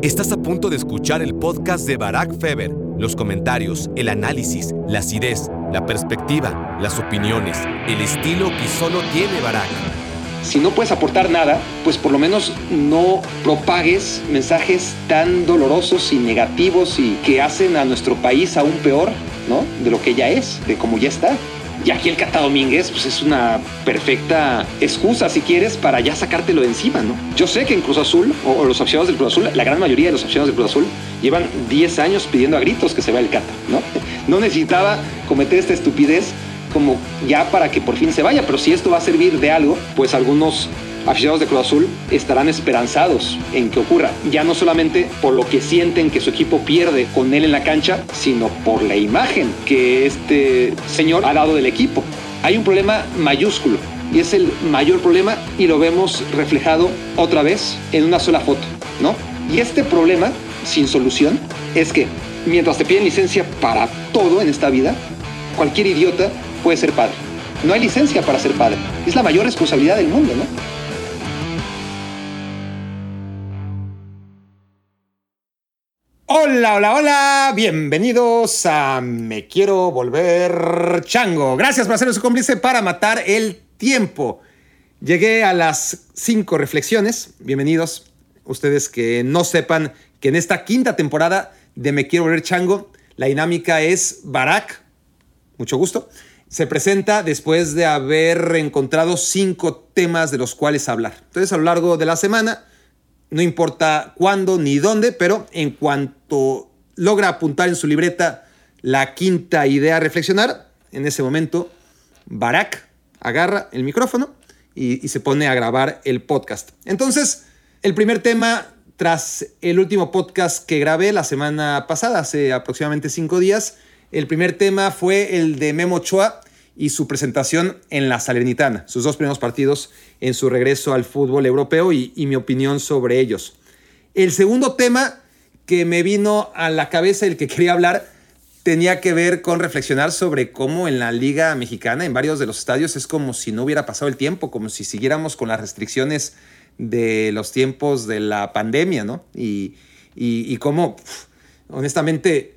Estás a punto de escuchar el podcast de Barack Feber. Los comentarios, el análisis, la acidez, la perspectiva, las opiniones, el estilo que solo tiene Barack. Si no puedes aportar nada, pues por lo menos no propagues mensajes tan dolorosos y negativos y que hacen a nuestro país aún peor, ¿no? De lo que ya es, de cómo ya está. Y aquí el Cata Domínguez, pues es una perfecta excusa, si quieres, para ya sacártelo de encima, ¿no? Yo sé que en Cruz Azul, o, los aficionados del Cruz Azul, la gran mayoría de los aficionados del Cruz Azul, llevan 10 años pidiendo a gritos que se vea el Cata, ¿no? No necesitaba cometer esta estupidez como ya para que por fin se vaya, pero si esto va a servir de algo, pues algunos aficionados de Cruz Azul estarán esperanzados en que ocurra, ya no solamente por lo que sienten que su equipo pierde con él en la cancha, sino por la imagen que este señor ha dado del equipo. Hay un problema mayúsculo y es el mayor problema y lo vemos reflejado otra vez en una sola foto, ¿no? Y este problema sin solución es que mientras te piden licencia para todo en esta vida, cualquier idiota puede ser padre. No hay licencia para ser padre. Es la mayor responsabilidad del mundo, ¿no? Hola, hola, hola, bienvenidos a Me Quiero Volver Chango. Gracias por hacernos su cómplice para matar el tiempo. Llegué a las cinco reflexiones. Bienvenidos. Ustedes que no sepan que en esta quinta temporada de Me Quiero Volver Chango, la dinámica es Barack, mucho gusto, se presenta después de haber encontrado cinco temas de los cuales hablar. Entonces, a lo largo de la semana, no importa cuándo ni dónde, pero en cuanto logra apuntar en su libreta la quinta idea a reflexionar, en ese momento Barack agarra el micrófono y, se pone a grabar el podcast. Entonces, el primer tema, tras el último podcast que grabé la semana pasada, hace aproximadamente cinco días, el primer tema fue el de Memo Ochoa y su presentación en la Salernitana, sus dos primeros partidos en su regreso al fútbol europeo y, mi opinión sobre ellos. El segundo tema que me vino a la cabeza, el que quería hablar, tenía que ver con reflexionar sobre cómo en la Liga Mexicana, en varios de los estadios, es como si no hubiera pasado el tiempo, como si siguiéramos con las restricciones de los tiempos de la pandemia, ¿no? Y, y, y cómo, honestamente,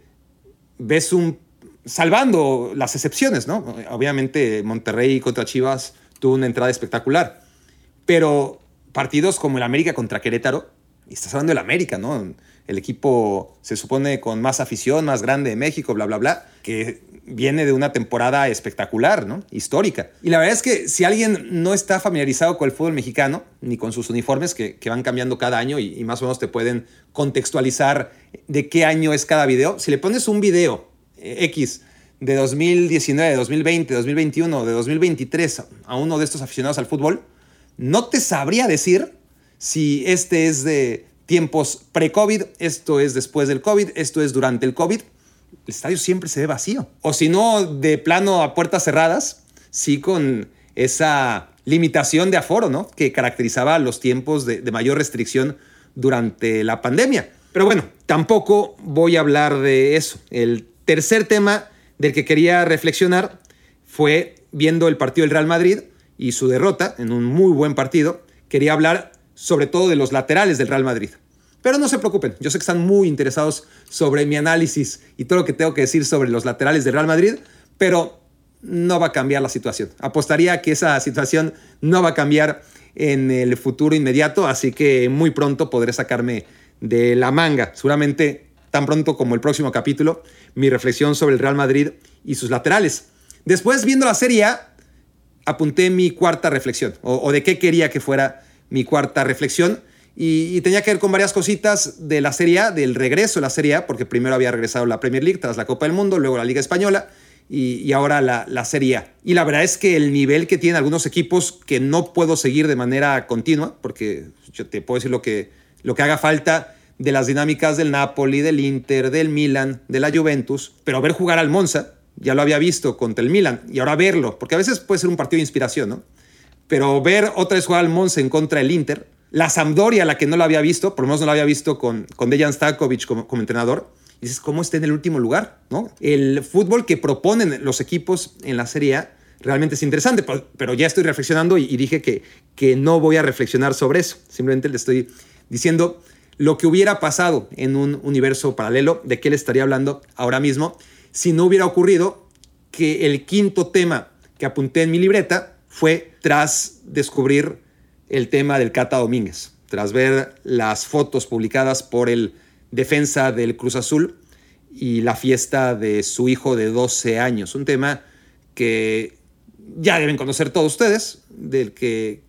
ves un salvando las excepciones, ¿no? Obviamente Monterrey contra Chivas tuvo una entrada espectacular, pero partidos como el América contra Querétaro, y estás hablando del América, ¿no? El equipo se supone con más afición, más grande de México, bla, bla, bla, que viene de una temporada espectacular, ¿no? Histórica. Y la verdad es que si alguien no está familiarizado con el fútbol mexicano, ni con sus uniformes que, van cambiando cada año y, y más o menos te pueden contextualizar de qué año es cada video, si le pones un video X de 2019, de 2020, de 2021, de 2023 a uno de estos aficionados al fútbol, no te sabría decir si este es de tiempos pre-COVID, esto es después del COVID, esto es durante el COVID. El estadio siempre se ve vacío. O si no, de plano a puertas cerradas, sí con esa limitación de aforo, ¿no? Que caracterizaba los tiempos de, de mayor restricción durante la pandemia. Pero bueno, tampoco voy a hablar de eso. El tercer tema del que quería reflexionar fue viendo el partido del Real Madrid y su derrota en un muy buen partido. Quería hablar sobre todo de los laterales del Real Madrid. Pero no se preocupen, yo sé que están muy interesados sobre mi análisis y todo lo que tengo que decir sobre los laterales del Real Madrid, pero no va a cambiar la situación. Apostaría que esa situación no va a cambiar en el futuro inmediato, así que muy pronto podré sacarme de la manga. Seguramente tan pronto como el próximo capítulo, mi reflexión sobre el Real Madrid y sus laterales. Después, viendo la Serie apunté mi cuarta reflexión, o, de qué quería que fuera mi cuarta reflexión, y, tenía que ver con varias cositas de la Serie A, del regreso de la Serie A, porque primero había regresado la Premier League tras la Copa del Mundo, luego la Liga Española, y, ahora la, la Serie A. Y la verdad es que el nivel que tienen algunos equipos que no puedo seguir de manera continua, porque yo te puedo decir lo que, lo que haga falta de las dinámicas del Napoli, del Inter, del Milan, de la Juventus, pero ver jugar al Monza, ya lo había visto contra el Milan, y ahora verlo, porque a veces puede ser un partido de inspiración, ¿no? Pero ver otra vez jugar al Monza en contra del Inter, la Sampdoria, la que no lo había visto, por lo menos no lo había visto con, con Dejan Stankovic como, como entrenador, y dices, ¿cómo está en el último lugar? ¿no? El fútbol que proponen los equipos en la Serie A realmente es interesante, pero, ya estoy reflexionando y, y, dije que, que no voy a reflexionar sobre eso. Simplemente le estoy diciendo lo que hubiera pasado en un universo paralelo, de qué le estaría hablando ahora mismo, si no hubiera ocurrido que el quinto tema que apunté en mi libreta fue tras descubrir el tema del Cata Domínguez, tras ver las fotos publicadas por el defensa del Cruz Azul y la fiesta de su hijo de 12 años, un tema que ya deben conocer todos ustedes, del que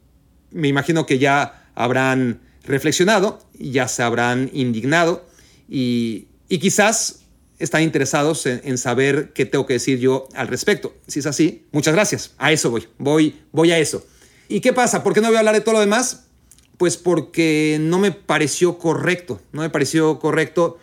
me imagino que ya habrán reflexionado, ya se habrán indignado y, quizás están interesados en, saber qué tengo que decir yo al respecto. Si es así, muchas gracias. A eso voy, voy, voy a eso. ¿Y qué pasa? ¿Por qué no voy a hablar de todo lo demás? Pues porque no me pareció correcto, no me pareció correcto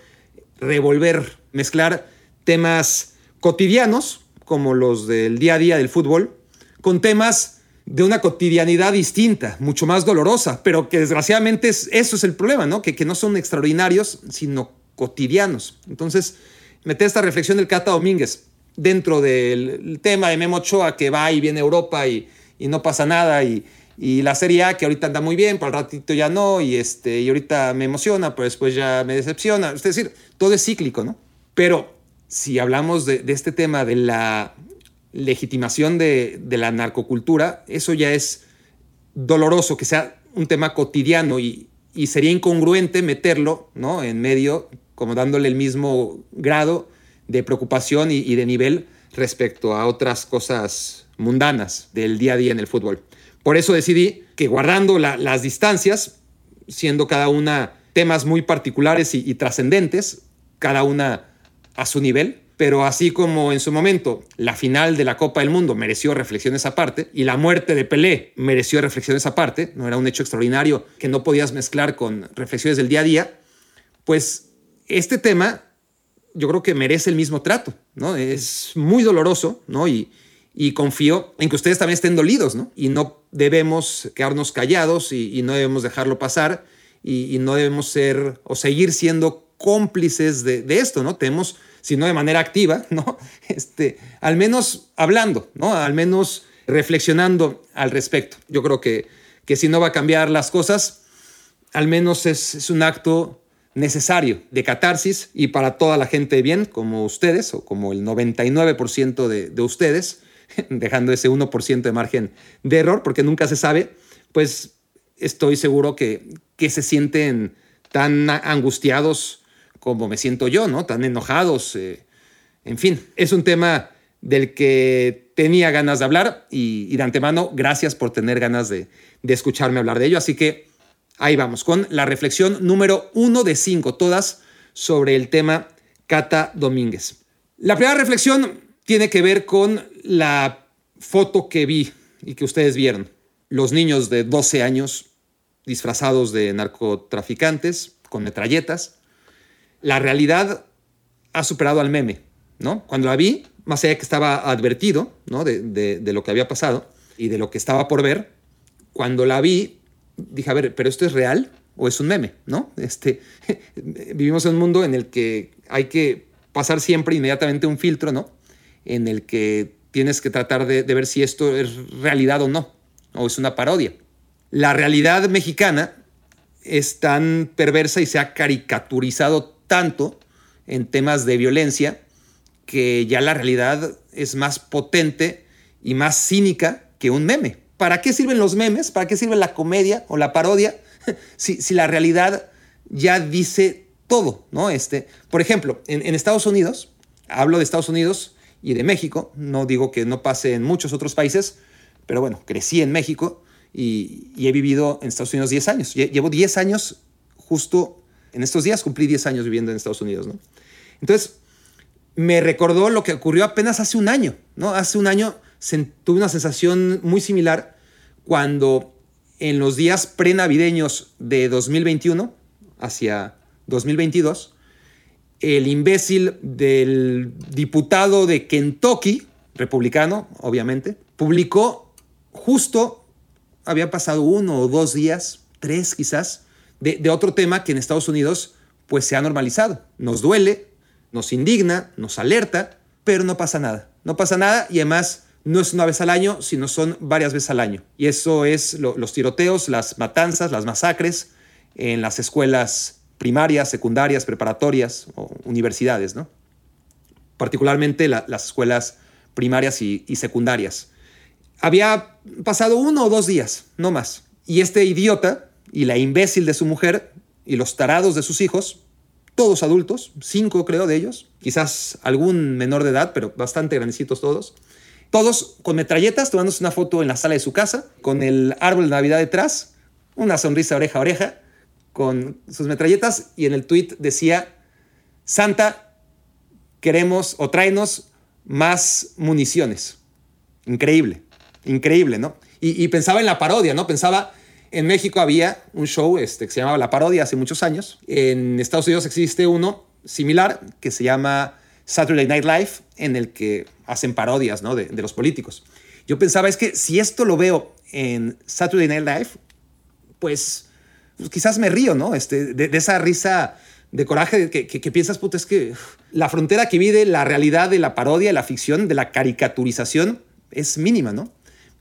revolver, mezclar temas cotidianos, como los del día a día del fútbol, con temas de una cotidianidad distinta, mucho más dolorosa, pero que desgraciadamente eso es el problema, ¿no? Que, que no son extraordinarios, sino cotidianos. Entonces, meter esta reflexión del Cata Domínguez dentro del tema de Memo Ochoa que va y viene a Europa y, no pasa nada y, la Serie A que ahorita anda muy bien, para el ratito ya no y, este, y ahorita me emociona, pero después ya me decepciona. Es decir, todo es cíclico, ¿no? Pero si hablamos de este tema de la legitimación de, la narcocultura, eso ya es doloroso, que sea un tema cotidiano y, sería incongruente meterlo ¿no? en medio, como dándole el mismo grado de preocupación y, de nivel respecto a otras cosas mundanas del día a día en el fútbol. Por eso decidí que guardando las distancias, siendo cada una temas muy particulares y trascendentes, cada una a su nivel, pero así como en su momento la final de la Copa del Mundo mereció reflexiones aparte y la muerte de Pelé mereció reflexiones aparte, no era un hecho extraordinario que no podías mezclar con reflexiones del día a día, pues este tema yo creo que merece el mismo trato, ¿no? Es muy doloroso, ¿no? Y, confío en que ustedes también estén dolidos, ¿no? Y no debemos quedarnos callados y, no debemos dejarlo pasar y, no debemos ser o seguir siendo cómplices de, de esto, ¿no? Tenemos sino de manera activa, ¿no? Este, al menos hablando, ¿no? Al menos reflexionando al respecto. Yo creo que, que si no va a cambiar las cosas, al menos es, un acto necesario de catarsis y para toda la gente bien, como ustedes, o como el 99% de, de ustedes, dejando ese 1% de margen de error, porque nunca se sabe, pues estoy seguro que, que se sienten tan angustiados como me siento yo, ¿no? Tan enojados. Eh, en fin, es un tema del que tenía ganas de hablar y, de antemano, gracias por tener ganas de, escucharme hablar de ello. Así que ahí vamos, con la reflexión número uno de cinco, todas sobre el tema Cata Domínguez. La primera reflexión tiene que ver con la foto que vi y que ustedes vieron. Los niños de 12 años disfrazados de narcotraficantes con metralletas la realidad ha superado al meme, ¿no? Cuando la vi, más allá de que estaba advertido, ¿no? De, lo que había pasado y de lo que estaba por ver, cuando la vi, dije, a ver, ¿pero esto es real o es un meme, ¿no? Este, vivimos en un mundo en el que hay que pasar siempre inmediatamente un filtro, ¿no? En el que tienes que tratar de, de ver si esto es realidad o no, o es una parodia. La realidad mexicana es tan perversa y se ha caricaturizado tanto en temas de violencia que ya la realidad es más potente y más cínica que un meme. ¿Para qué sirven los memes? ¿Para qué sirve la comedia o la parodia? si, si, la realidad ya dice todo, ¿no? Este, por ejemplo, en, Estados Unidos, hablo de Estados Unidos y de México, no digo que no pase en muchos otros países, pero bueno, crecí en México y, y he vivido en Estados Unidos 10 años. Llevo 10 años justo en estos días cumplí 10 años viviendo en Estados Unidos, ¿no? Entonces, me recordó lo que ocurrió apenas hace un año, ¿no? Hace un año tuve una sensación muy similar cuando en los días prenavideños de 2021 hacia 2022, el imbécil del diputado de Kentucky, republicano, obviamente, publicó justo, había pasado uno o dos días, tres quizás, de, otro tema que en Estados Unidos pues se ha normalizado. Nos duele, nos indigna, nos alerta, pero no pasa nada. No pasa nada y además no es una vez al año, sino son varias veces al año. Y eso es los tiroteos, las matanzas, las masacres en las escuelas primarias, secundarias, preparatorias o universidades, ¿no? particularmente las escuelas primarias y, y secundarias. Había pasado uno o dos días, no más. Y este idiota y la imbécil de su mujer y los tarados de sus hijos, todos adultos, cinco creo de ellos, quizás algún menor de edad, pero bastante grandecitos todos, todos con metralletas tomándose una foto en la sala de su casa, con el árbol de Navidad detrás, una sonrisa oreja a oreja, con sus metralletas y en el tweet decía, Santa, queremos o tráenos más municiones. Increíble, increíble, ¿no? Y, y, pensaba en la parodia, ¿no? Pensaba, en México había un show este, que se llamaba La Parodia hace muchos años. En Estados Unidos existe uno similar que se llama Saturday Night Live, en el que hacen parodias ¿no? de, los políticos. Yo pensaba, es que si esto lo veo en Saturday Night Live, pues, pues quizás me río, ¿no? Este, de, esa risa de coraje que, piensas, puta, es que la frontera que vive la realidad de la parodia, de la ficción, de la caricaturización, es mínima, ¿no?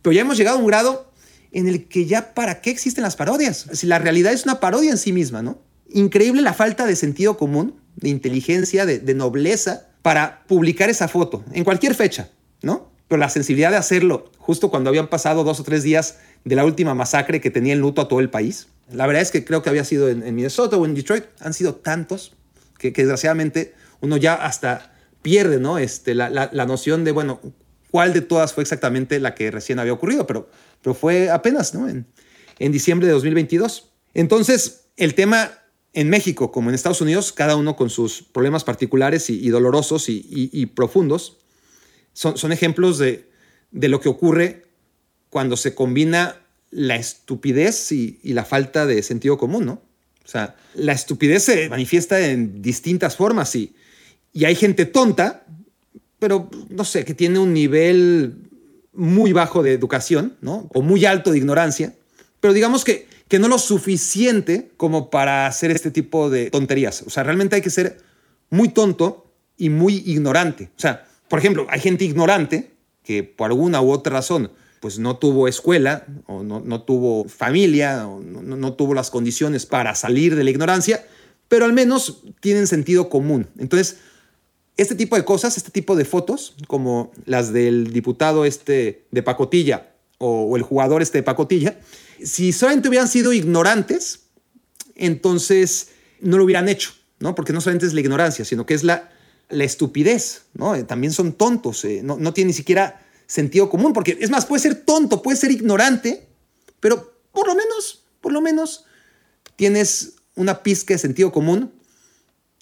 Pero ya hemos llegado a un grado en el que ya para qué existen las parodias. Si la realidad es una parodia en sí misma, ¿no? Increíble la falta de sentido común, de inteligencia, de, nobleza para publicar esa foto en cualquier fecha, ¿no? Pero la sensibilidad de hacerlo justo cuando habían pasado dos o tres días de la última masacre que tenía en luto a todo el país. La verdad es que creo que había sido en, en Minnesota o en Detroit. Han sido tantos que, que, desgraciadamente uno ya hasta pierde ¿no? este, la, la, la, noción de, bueno, cuál de todas fue exactamente la que recién había ocurrido, pero, pero fue apenas ¿no? en, diciembre de 2022. Entonces, el tema en México como en Estados Unidos, cada uno con sus problemas particulares y, y dolorosos y, y, y, profundos, son, son ejemplos de, de, lo que ocurre cuando se combina la estupidez y, la falta de sentido común, ¿no? O sea, la estupidez se manifiesta en distintas formas y, y hay gente tonta, pero no sé, que tiene un nivel muy bajo de educación, ¿no? O muy alto de ignorancia, pero digamos que que no lo suficiente como para hacer este tipo de tonterías. O sea, realmente hay que ser muy tonto y muy ignorante. O sea, por ejemplo, hay gente ignorante que por alguna u otra razón pues no tuvo escuela o no, no tuvo familia o no, no, tuvo las condiciones para salir de la ignorancia, pero al menos tienen sentido común. Entonces, este tipo de cosas, este tipo de fotos, como las del diputado este de Pacotilla o, o el jugador este de Pacotilla, si solamente hubieran sido ignorantes, entonces no lo hubieran hecho, ¿no? Porque no solamente es la ignorancia, sino que es la, la estupidez, ¿no? Eh, también son tontos, eh, no, no tienen ni siquiera sentido común, porque es más, puede ser tonto, puede ser ignorante, pero por lo menos, por lo menos tienes una pizca de sentido común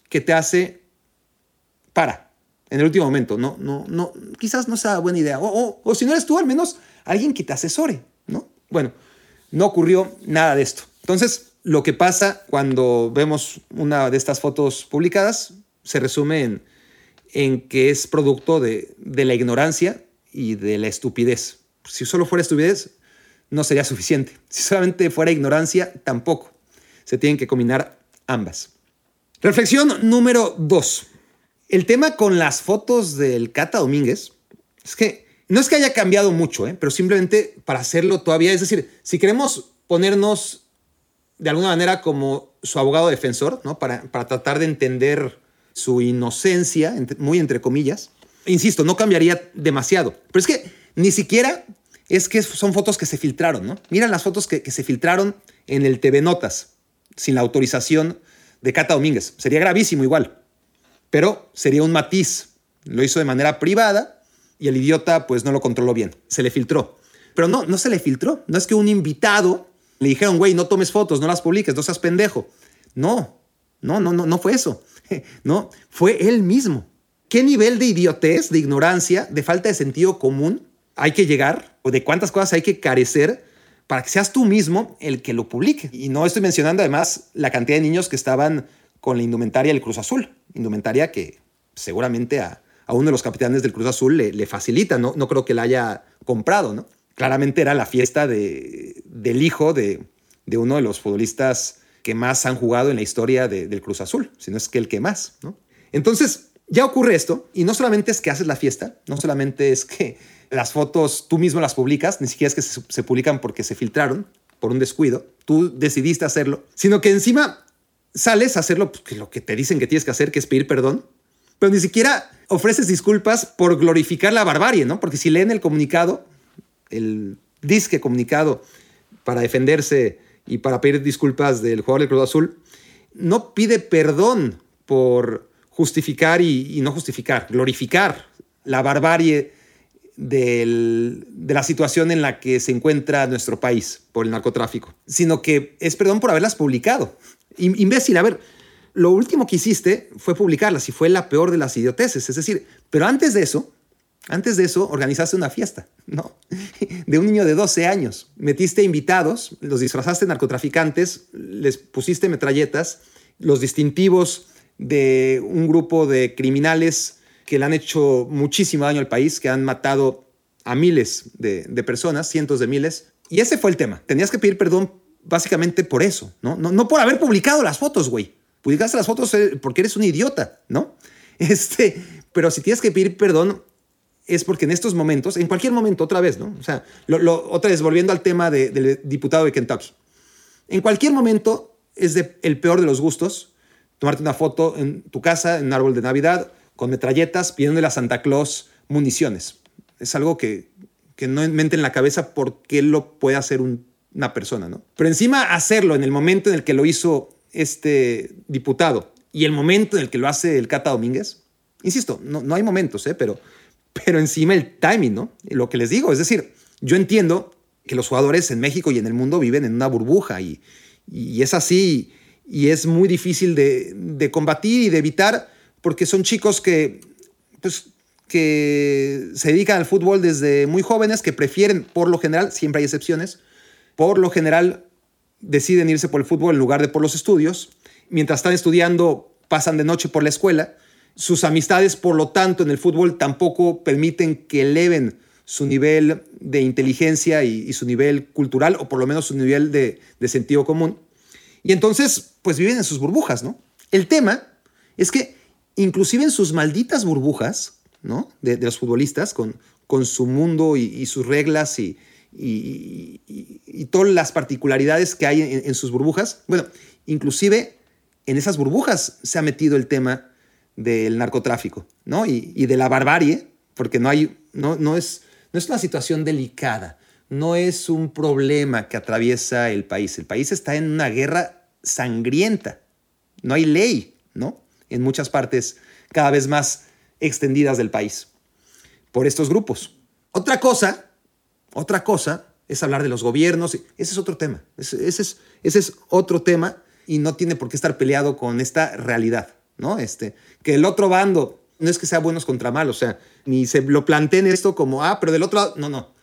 que te hace para en el último momento, no, no, no, quizás no sea buena idea, o, o, o si no eres tú, al menos alguien que te asesore, ¿no? Bueno, no ocurrió nada de esto. Entonces, lo que pasa cuando vemos una de estas fotos publicadas se resume en, en que es producto de, de, la ignorancia y de la estupidez. Si solo fuera estupidez, no sería suficiente. Si solamente fuera ignorancia, tampoco. Se tienen que combinar ambas. Reflexión número dos. El tema con las fotos del Cata Domínguez es que no es que haya cambiado mucho, ¿eh? pero simplemente para hacerlo todavía, es decir, si queremos ponernos de alguna manera como su abogado defensor, ¿no? para, para tratar de entender su inocencia, muy entre comillas, insisto, no cambiaría demasiado. Pero es que ni siquiera es que son fotos que se filtraron, ¿no? Mira las fotos que, que se filtraron en el TV Notas, sin la autorización de Cata Domínguez. Sería gravísimo igual, pero sería un matiz. Lo hizo de manera privada y el idiota pues no lo controló bien, se le filtró. Pero no, no se le filtró, no es que un invitado le dijeron, güey, no tomes fotos, no las publiques, no seas pendejo. No, no, no, no, no fue eso. No, fue él mismo. ¿Qué nivel de idiotez, de ignorancia, de falta de sentido común hay que llegar o de cuántas cosas hay que carecer para que seas tú mismo el que lo publique? Y no estoy mencionando además la cantidad de niños que estaban con la indumentaria del Cruz Azul, indumentaria que seguramente a, a uno de los capitanes del Cruz Azul le, facilita, ¿no? no creo que la haya comprado, ¿no? Claramente era la fiesta de, del hijo de, de, uno de los futbolistas que más han jugado en la historia de, del Cruz Azul, si no es que el que más, ¿no? Entonces, ya ocurre esto, y no solamente es que haces la fiesta, no solamente es que las fotos tú mismo las publicas, ni siquiera es que se publican porque se filtraron por un descuido, tú decidiste hacerlo, sino que encima sales a hacer lo, pues, lo que te dicen que tienes que hacer, que es pedir perdón, pero ni siquiera ofreces disculpas por glorificar la barbarie, ¿no? Porque si leen el comunicado, el disque comunicado para defenderse y para pedir disculpas del jugador del Cruz Azul, no pide perdón por justificar y, no justificar, glorificar la barbarie de la situación en la que se encuentra nuestro país por el narcotráfico, sino que es perdón por haberlas publicado. Imbécil, a ver, lo último que hiciste fue publicarlas y fue la peor de las idioteces. Es decir, pero antes de eso, antes de eso, organizaste una fiesta, ¿no? De un niño de 12 años. Metiste invitados, los disfrazaste narcotraficantes, les pusiste metralletas, los distintivos de un grupo de criminales que le han hecho muchísimo daño al país, que han matado a miles de, personas, cientos de miles. Y ese fue el tema. Tenías que pedir perdón básicamente por eso, ¿no? No, no por haber publicado las fotos, güey. Publicaste las fotos eh, porque eres un idiota, ¿no? Este, pero si tienes que pedir perdón es porque en estos momentos, en cualquier momento, otra vez, ¿no? O sea, otra vez volviendo al tema del diputado de Kentucky. En cualquier momento es el peor de los gustos tomarte una foto en tu casa, en un árbol de Navidad, con metralletas, pidiéndole a Santa Claus municiones. Es algo que, que no mente en la cabeza por qué lo puede hacer una persona, ¿no? Pero encima hacerlo en el momento en el que lo hizo este diputado y el momento en el que lo hace el Cata Domínguez, insisto, no, no hay momentos, ¿eh? pero, pero encima el timing, ¿no? Lo que les digo, es decir, yo entiendo que los jugadores en México y en el mundo viven en una burbuja y, y es así y es muy difícil de, de, combatir y de evitar porque son chicos que, pues, que se dedican al fútbol desde muy jóvenes, que prefieren, por lo general, siempre hay excepciones, por lo general deciden irse por el fútbol en lugar de por los estudios. Mientras están estudiando, pasan de noche por la escuela. Sus amistades, por lo tanto, en el fútbol tampoco permiten que eleven su nivel de inteligencia y, su nivel cultural, o por lo menos su nivel de, sentido común. Y entonces, pues viven en sus burbujas, ¿no? El tema es que inclusive en sus malditas burbujas, ¿no? De, los futbolistas, con, con su mundo y sus reglas y, y, todas las particularidades que hay en, sus burbujas. Bueno, inclusive en esas burbujas se ha metido el tema del narcotráfico, ¿no? Y, de la barbarie, porque no hay, no, no, es, no es una situación delicada, no es un problema que atraviesa el país. El país está en una guerra sangrienta, no hay ley, ¿no? En muchas partes cada vez más extendidas del país por estos grupos. Otra cosa otra cosa es hablar de los gobiernos. Ese es otro tema. Ese, es, ese es otro tema y no tiene por qué estar peleado con esta realidad, ¿no? Este, que el otro bando no es que sea buenos contra malos, o sea, ni se lo planteen esto como, ah, pero del otro lado, no, no.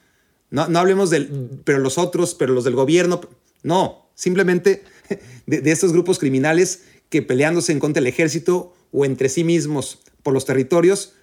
No, no hablemos del, pero los otros, pero los del gobierno. No, simplemente de, de estos grupos criminales que peleándose en contra del ejército o entre sí mismos por los territorios,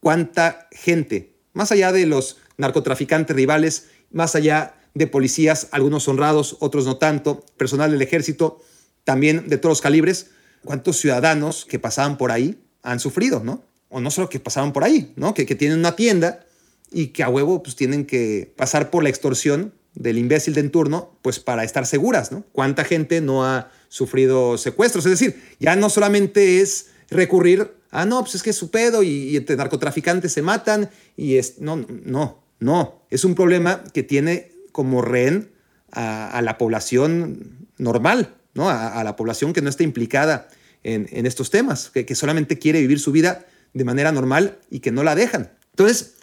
cuánta gente, más allá de los narcotraficantes rivales, más allá de policías, algunos honrados, otros no tanto, personal del ejército, también de todos los calibres, cuántos ciudadanos que pasaban por ahí han sufrido, ¿no? O no solo que pasaban por ahí, ¿no? Que, que tienen una tienda y que a huevo pues tienen que pasar por la extorsión del imbécil de turno, pues para estar seguras, ¿no? ¿Cuánta gente no ha sufrido secuestros? Es decir, ya no solamente es recurrir a, no, pues es que es su pedo y, narcotraficantes se matan y es, no, no, no, es un problema que tiene como rehén a, la población normal, ¿no? A, la población que no está implicada en, estos temas, que, solamente quiere vivir su vida de manera normal y que no la dejan. Entonces,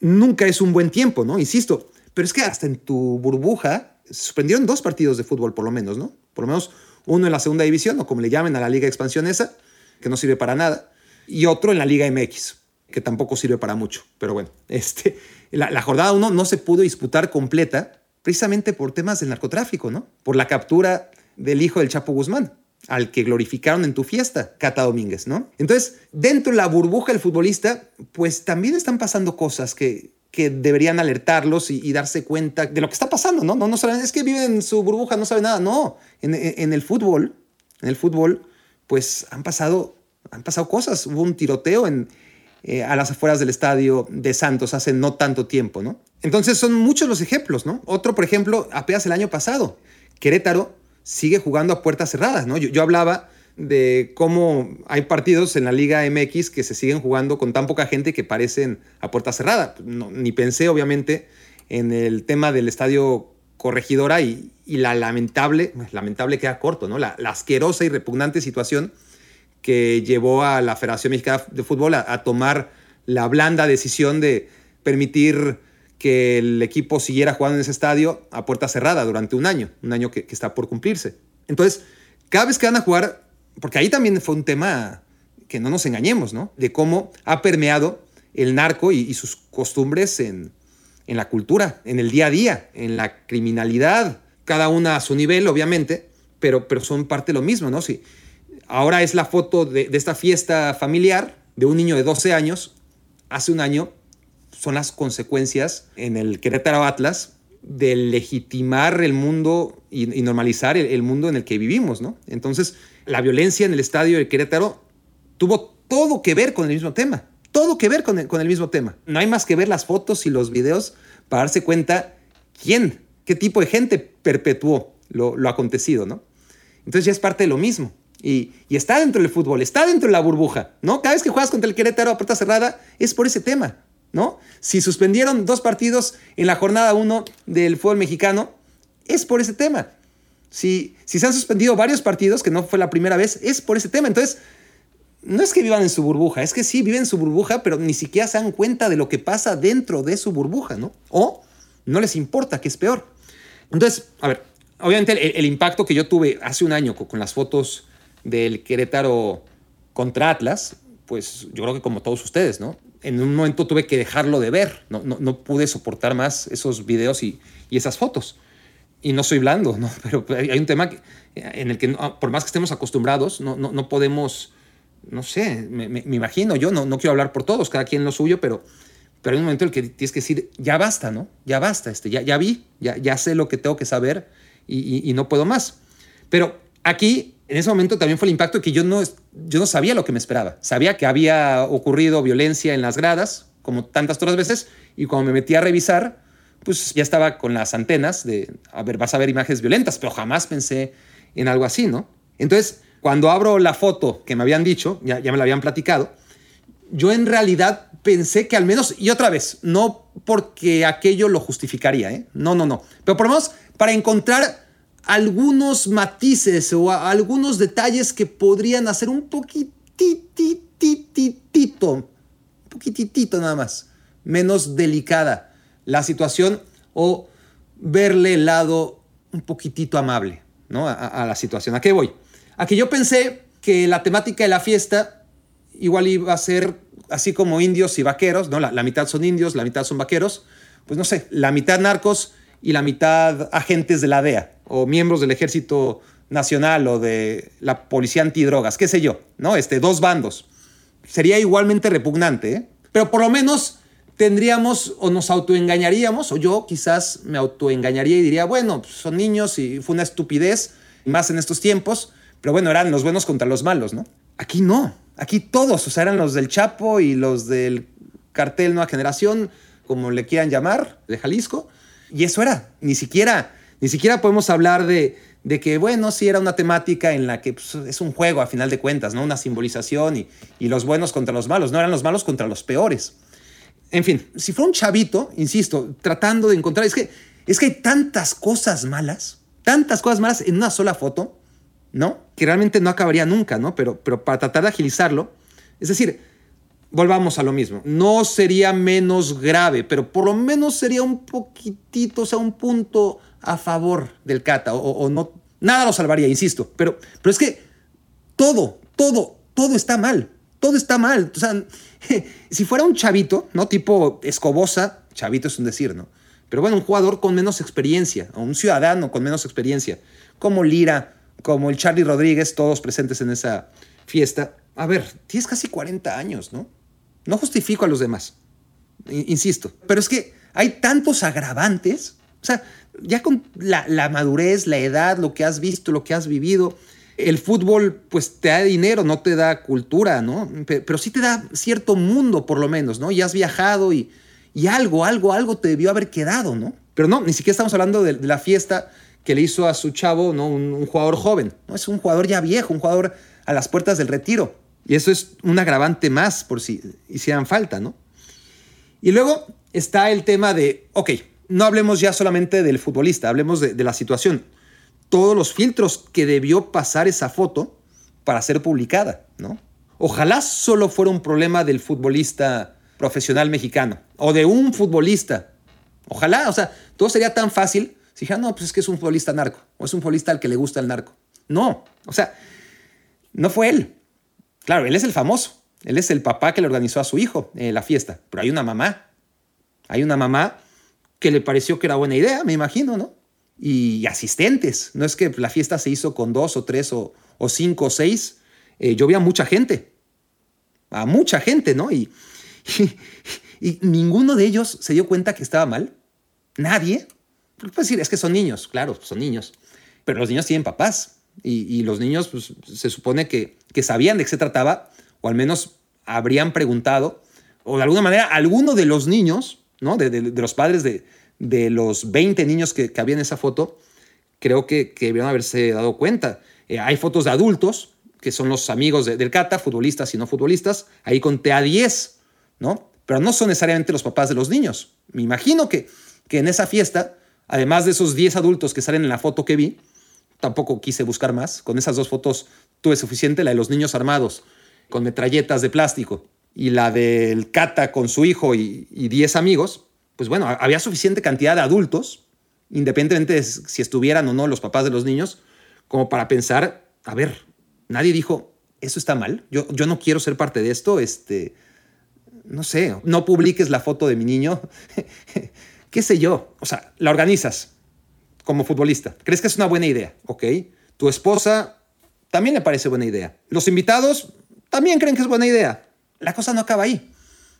nunca es un buen tiempo, ¿no? Insisto, pero es que hasta en tu burbuja suspendieron dos partidos de fútbol, por lo menos, ¿no? Por lo menos uno en la segunda división, o como le llamen a la Liga Expansionesa, que no sirve para nada, y otro en la Liga MX, que tampoco sirve para mucho. Pero bueno, este, la, jornada 1 no se pudo disputar completa precisamente por temas del narcotráfico, ¿no? Por la captura del hijo del Chapo Guzmán, al que glorificaron en tu fiesta, Cata Domínguez, ¿no? Entonces, dentro de la burbuja del futbolista, pues también están pasando cosas que, que deberían alertarlos y, darse cuenta de lo que está pasando, ¿no? No, no saben, es que viven en su burbuja, no saben nada, no. En, en, el fútbol, en el fútbol, pues han pasado, han pasado cosas. Hubo un tiroteo en, eh, a las afueras del estadio de Santos hace no tanto tiempo, ¿no? Entonces son muchos los ejemplos, ¿no? Otro, por ejemplo, apenas el año pasado, Querétaro sigue jugando a puertas cerradas, ¿no? Yo, hablaba de cómo hay partidos en la Liga MX que se siguen jugando con tan poca gente que parecen a puerta cerrada. ni pensé, obviamente, en el tema del estadio corregidora y, la lamentable, lamentable queda corto, ¿no? La, asquerosa y repugnante situación que llevó a la Federación Mexicana de Fútbol a tomar la blanda decisión de permitir que el equipo siguiera jugando en ese estadio a puerta cerrada durante un año, un año que, está por cumplirse. Entonces, cada vez que van a jugar, porque ahí también fue un tema que no nos engañemos, ¿no? De cómo ha permeado el narco y, sus costumbres en, en la cultura, en el día a día, en la criminalidad, cada una a su nivel, obviamente, pero, pero son parte de lo mismo, ¿no? Sí. Ahora es la foto de, esta fiesta familiar de un niño de 12 años, hace un año son las consecuencias en el Querétaro Atlas de legitimar el mundo y, normalizar el, mundo en el que vivimos, ¿no? Entonces, la violencia en el estadio de Querétaro tuvo todo que ver con el mismo tema, todo que ver con el, mismo tema. No hay más que ver las fotos y los videos para darse cuenta quién, qué tipo de gente perpetuó lo, acontecido, ¿no? Entonces ya es parte de lo mismo. Y, está dentro del fútbol, está dentro de la burbuja, ¿no? Cada vez que juegas contra el Querétaro a puerta cerrada es por ese tema. ¿no? Si suspendieron dos partidos en la jornada 1 del fútbol mexicano, es por ese tema. Si, si se han suspendido varios partidos, que no fue la primera vez, es por ese tema. Entonces, no es que vivan en su burbuja, es que sí viven en su burbuja, pero ni siquiera se dan cuenta de lo que pasa dentro de su burbuja, ¿no? O no les importa, que es peor. Entonces, a ver, obviamente el, impacto que yo tuve hace un año con, las fotos del Querétaro contra Atlas, pues yo creo que como todos ustedes, ¿no? en un momento tuve que dejarlo de ver, no, no, pude soportar más esos videos y, esas fotos. Y no soy blando, ¿no? pero hay un tema en el que por más que estemos acostumbrados, no, no, podemos, no sé, me, imagino, yo no, no quiero hablar por todos, cada quien lo suyo, pero, pero hay un momento en el que tienes que decir, ya basta, ¿no? Ya basta, este, ya, ya vi, ya, ya sé lo que tengo que saber y, y no puedo más. Pero aquí en ese momento también fue el impacto que yo no, yo no sabía lo que me esperaba. Sabía que había ocurrido violencia en las gradas, como tantas otras veces, y cuando me metí a revisar, pues ya estaba con las antenas de, a ver, vas a ver imágenes violentas, pero jamás pensé en algo así, ¿no? Entonces, cuando abro la foto que me habían dicho, ya, ya me la habían platicado, yo en realidad pensé que al menos, y otra vez, no porque aquello lo justificaría, ¿eh? No, no, no. Pero por lo menos para encontrar algunos matices o algunos detalles que podrían hacer un poquitititito, un poquititito nada más, menos delicada la situación o verle el lado un poquitito amable ¿no? a, la situación. ¿A qué voy? A que yo pensé que la temática de la fiesta igual iba a ser así como indios y vaqueros, ¿no? La, la mitad son indios, la mitad son vaqueros, pues no sé, la mitad narcos y la mitad agentes de la DEA o miembros del Ejército Nacional o de la Policía Antidrogas, qué sé yo, ¿no? Este, dos bandos. Sería igualmente repugnante, ¿eh? pero por lo menos tendríamos o nos autoengañaríamos, o yo quizás me autoengañaría y diría, bueno, pues, son niños y fue una estupidez, más en estos tiempos, pero bueno, eran los buenos contra los malos, ¿no? Aquí no, aquí todos, o sea, eran los del Chapo y los del cartel Nueva Generación, como le quieran llamar, de Jalisco, y eso era, ni siquiera ni siquiera podemos hablar de, de que, bueno, sí era una temática en la que pues, es un juego a final de cuentas, ¿no? Una simbolización y, y, los buenos contra los malos, no eran los malos contra los peores. En fin, si fuera un chavito, insisto, tratando de encontrar, es que, es que hay tantas cosas malas, tantas cosas malas en una sola foto, ¿no? Que realmente no acabaría nunca, ¿no? Pero, pero para tratar de agilizarlo, es decir, volvamos a lo mismo, no sería menos grave, pero por lo menos sería un poquitito, o sea, un punto a favor del Cata o, no, nada lo salvaría, insisto, pero, pero es que todo, todo, todo está mal, todo está mal. O sea, si fuera un chavito, ¿no? Tipo Escobosa, chavito es un decir, ¿no? Pero bueno, un jugador con menos experiencia, o un ciudadano con menos experiencia, como Lira, como el Charlie Rodríguez, todos presentes en esa fiesta. A ver, tienes casi 40 años, ¿no? No justifico a los demás, insisto, pero es que hay tantos agravantes, o sea, ya con la, madurez, la edad, lo que has visto, lo que has vivido, el fútbol pues te da dinero, no te da cultura, ¿no? Pero, sí te da cierto mundo por lo menos, ¿no? Y has viajado y, y algo, algo, algo te debió haber quedado, ¿no? Pero no, ni siquiera estamos hablando de, la fiesta que le hizo a su chavo ¿no? un, jugador joven. ¿no? Es un jugador ya viejo, un jugador a las puertas del retiro. Y eso es un agravante más por si hicieran falta, ¿no? Y luego está el tema de, ok, no hablemos ya solamente del futbolista, hablemos de, de la situación. Todos los filtros que debió pasar esa foto para ser publicada, ¿no? Ojalá solo fuera un problema del futbolista profesional mexicano o de un futbolista. Ojalá, o sea, todo sería tan fácil si dijeran, no, pues es que es un futbolista narco o es un futbolista al que le gusta el narco. No, o sea, no fue él. Claro, él es el famoso. Él es el papá que le organizó a su hijo eh, la fiesta. Pero hay una mamá. Hay una mamá que le pareció que era buena idea, me imagino, ¿no? Y asistentes. No es que la fiesta se hizo con dos o tres o, cinco o seis. Eh, yo vi a mucha gente. A mucha gente, ¿no? Y, ninguno de ellos se dio cuenta que estaba mal. Nadie. Puedes decir, es que son niños. Claro, son niños. Pero los niños tienen papás. Y, los niños pues, se supone que, que sabían de qué se trataba, o al menos habrían preguntado, o de alguna manera alguno de los niños, ¿no? de, los padres de, de, los 20 niños que, que había en esa foto, creo que, que debieron haberse dado cuenta. Eh, hay fotos de adultos, que son los amigos del Cata, futbolistas y no futbolistas, ahí conté a 10, ¿no? Pero no son necesariamente los papás de los niños. Me imagino que, que en esa fiesta, además de esos 10 adultos que salen en la foto que vi, tampoco quise buscar más. Con esas dos fotos tuve suficiente, la de los niños armados con metralletas de plástico y la del Cata con su hijo y 10 amigos, pues bueno, había suficiente cantidad de adultos, independientemente de si estuvieran o no los papás de los niños, como para pensar, a ver, nadie dijo, eso está mal, yo, yo no quiero ser parte de esto, este, no sé, no publiques la foto de mi niño, qué sé yo, o sea, la organizas, como futbolista. ¿Crees que es una buena idea? Ok. Tu esposa también le parece buena idea. Los invitados también creen que es buena idea. La cosa no acaba ahí,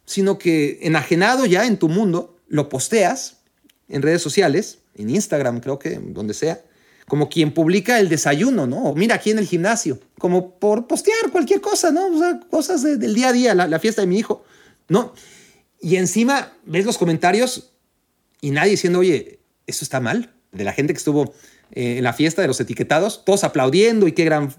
sino que enajenado ya en tu mundo, lo posteas en redes sociales, en Instagram creo que, donde sea, como quien publica el desayuno, ¿no? mira aquí en el gimnasio, como por postear cualquier cosa, ¿no? O sea, cosas del día a día, la, la fiesta de mi hijo, ¿no? Y encima ves los comentarios y nadie diciendo, oye, eso está mal de la gente que estuvo eh, en la fiesta de los etiquetados, todos aplaudiendo y qué gran,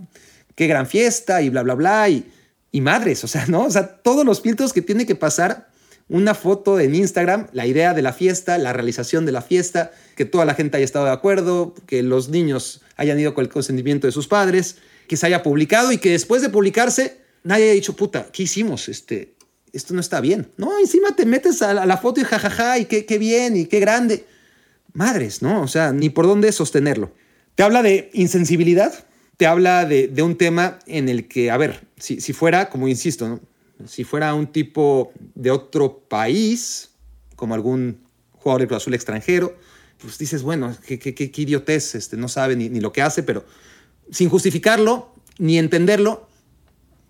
qué gran fiesta y bla, bla, bla. Y, y madres, o sea, ¿no? O sea, todos los filtros que tiene que pasar una foto en Instagram, la idea de la fiesta, la realización de la fiesta, que toda la gente haya estado de acuerdo, que los niños hayan ido con el consentimiento de sus padres, que se haya publicado y que después de publicarse nadie haya dicho, puta, ¿qué hicimos? Este, esto no está bien. No, encima te metes a la, foto y jajaja, y qué, qué bien y qué grande madres, ¿no? O sea, ni por dónde sostenerlo. Te habla de insensibilidad, te habla de, un tema en el que, a ver, si, si fuera, como insisto, si fuera un tipo de otro país, como algún jugador de Cruz Azul extranjero, pues dices, bueno, qué, qué, qué, idiotez, este, no sabe ni, ni, lo que hace, pero sin justificarlo ni entenderlo,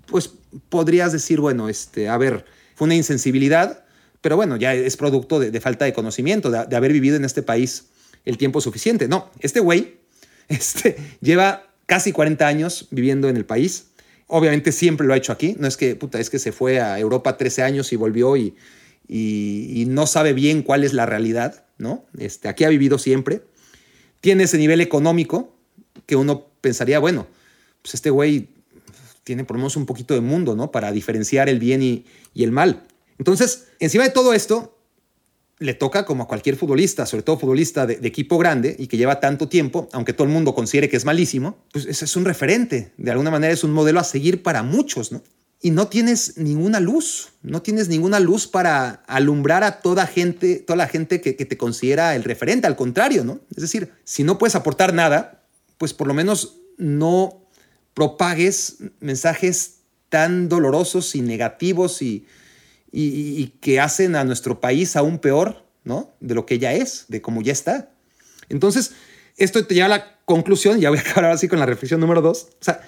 pues podrías decir, bueno, este, a ver, fue una insensibilidad, pero bueno, ya es producto de, falta de conocimiento, de, haber vivido en este país el tiempo suficiente. No, este güey este, lleva casi 40 años viviendo en el país. Obviamente siempre lo ha hecho aquí. No es que, puta, es que se fue a Europa 13 años y volvió y, y, no sabe bien cuál es la realidad, ¿no? Este, aquí ha vivido siempre. Tiene ese nivel económico que uno pensaría, bueno, pues este güey tiene por lo menos un poquito de mundo, ¿no? Para diferenciar el bien y, y el mal. Entonces, encima de todo esto, le toca como a cualquier futbolista, sobre todo futbolista de, equipo grande y que lleva tanto tiempo, aunque todo el mundo considere que es malísimo, pues ese es un referente, de alguna manera es un modelo a seguir para muchos, ¿no? Y no tienes ninguna luz, no tienes ninguna luz para alumbrar a toda gente, toda la gente que, que te considera el referente, al contrario, ¿no? Es decir, si no puedes aportar nada, pues por lo menos no propagues mensajes tan dolorosos y negativos y, y, que hacen a nuestro país aún peor, ¿no? De lo que ya es, de cómo ya está. Entonces, esto te lleva a la conclusión, ya voy a acabar así con la reflexión número dos. O sea,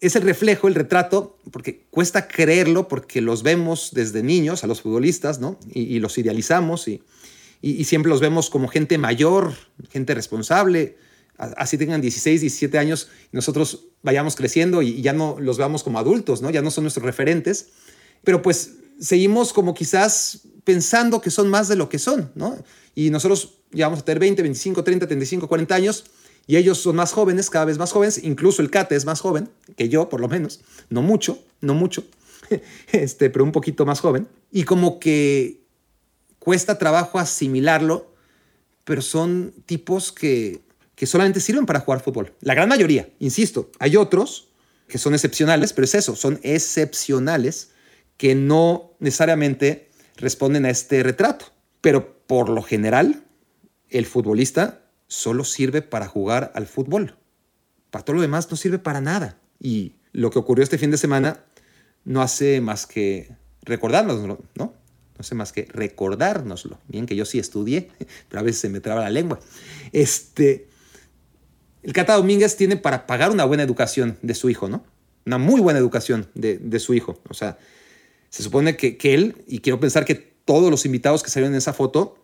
es el reflejo, el retrato, porque cuesta creerlo, porque los vemos desde niños a los futbolistas, ¿no? Y, los idealizamos y, y, siempre los vemos como gente mayor, gente responsable, así tengan 16, 17 años, y nosotros vayamos creciendo y, ya no los veamos como adultos, ¿no? Ya no son nuestros referentes. Pero pues seguimos como quizás pensando que son más de lo que son, ¿no? Y nosotros ya vamos a tener 20, 25, 30, 35, 40 años Y ellos son más jóvenes, cada vez más jóvenes, incluso el Cate es más joven que yo, por lo menos, no mucho, no mucho, este, pero un poquito más joven. Y como que cuesta trabajo asimilarlo, pero son tipos que, que solamente sirven para jugar fútbol. La gran mayoría, insisto, hay otros que son excepcionales, pero es eso, son excepcionales que no necesariamente responden a este retrato. Pero por lo general, el futbolista solo sirve para jugar al fútbol. Para todo lo demás no sirve para nada. Y lo que ocurrió este fin de semana no hace más que recordárnoslo, ¿no? No hace más que recordárnoslo. Bien que yo sí estudié, pero a veces se me traba la lengua. Este, el Cata Domínguez tiene para pagar una buena educación de su hijo, ¿no? Una muy buena educación de, su hijo. O sea, se supone que, él, y quiero pensar que todos los invitados que salieron en esa foto,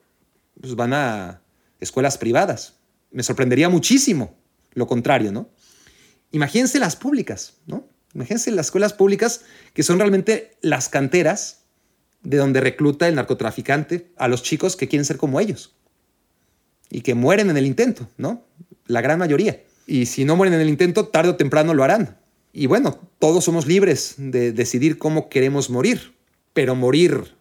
pues van a escuelas privadas. Me sorprendería muchísimo lo contrario, ¿no? Imagínense las públicas, ¿no? Imagínense las escuelas públicas que son realmente las canteras de donde recluta el narcotraficante a los chicos que quieren ser como ellos y que mueren en el intento, ¿no? La gran mayoría. Y si no mueren en el intento, tarde o temprano lo harán. Y bueno, todos somos libres de decidir cómo queremos morir, pero morir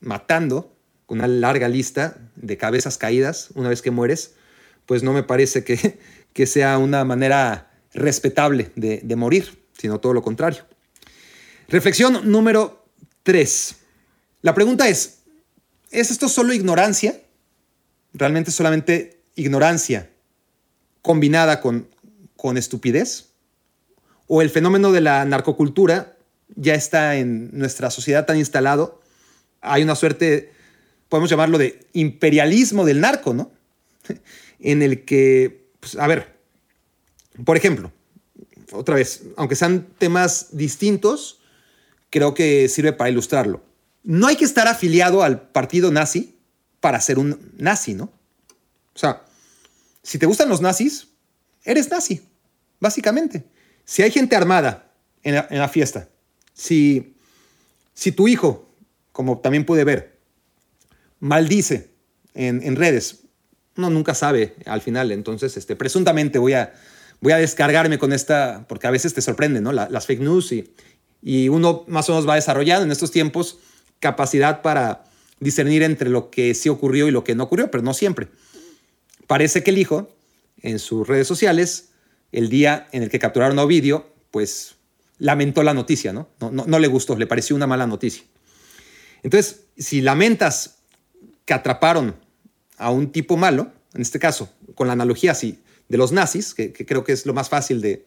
matando con una larga lista de cabezas caídas una vez que mueres, pues no me parece que, que sea una manera respetable de, de morir, sino todo lo contrario. Reflexión número 3. La pregunta es, ¿es esto solo ignorancia? ¿Realmente solamente ignorancia combinada con, con estupidez? ¿O el fenómeno de la narcocultura ya está en nuestra sociedad tan instalado? Hay una suerte podemos llamarlo de imperialismo del narco, ¿no? En el que, pues, a ver, por ejemplo, otra vez, aunque sean temas distintos, creo que sirve para ilustrarlo. No hay que estar afiliado al partido nazi para ser un nazi, ¿no? O sea, si te gustan los nazis, eres nazi, básicamente. Si hay gente armada en la, fiesta, si, si tu hijo, como también pude ver, maldice en, redes. Uno nunca sabe al final, entonces este, presuntamente voy a, voy a descargarme con esta, porque a veces te sorprende, ¿no? las fake news y, y uno más o menos va desarrollando en estos tiempos capacidad para discernir entre lo que sí ocurrió y lo que no ocurrió, pero no siempre. Parece que el hijo, en sus redes sociales, el día en el que capturaron a Ovidio, pues lamentó la noticia, ¿no? No, le gustó, le pareció una mala noticia. Entonces, si lamentas que atraparon a un tipo malo, en este caso, con la analogía así, de los nazis, que, creo que es lo más fácil de,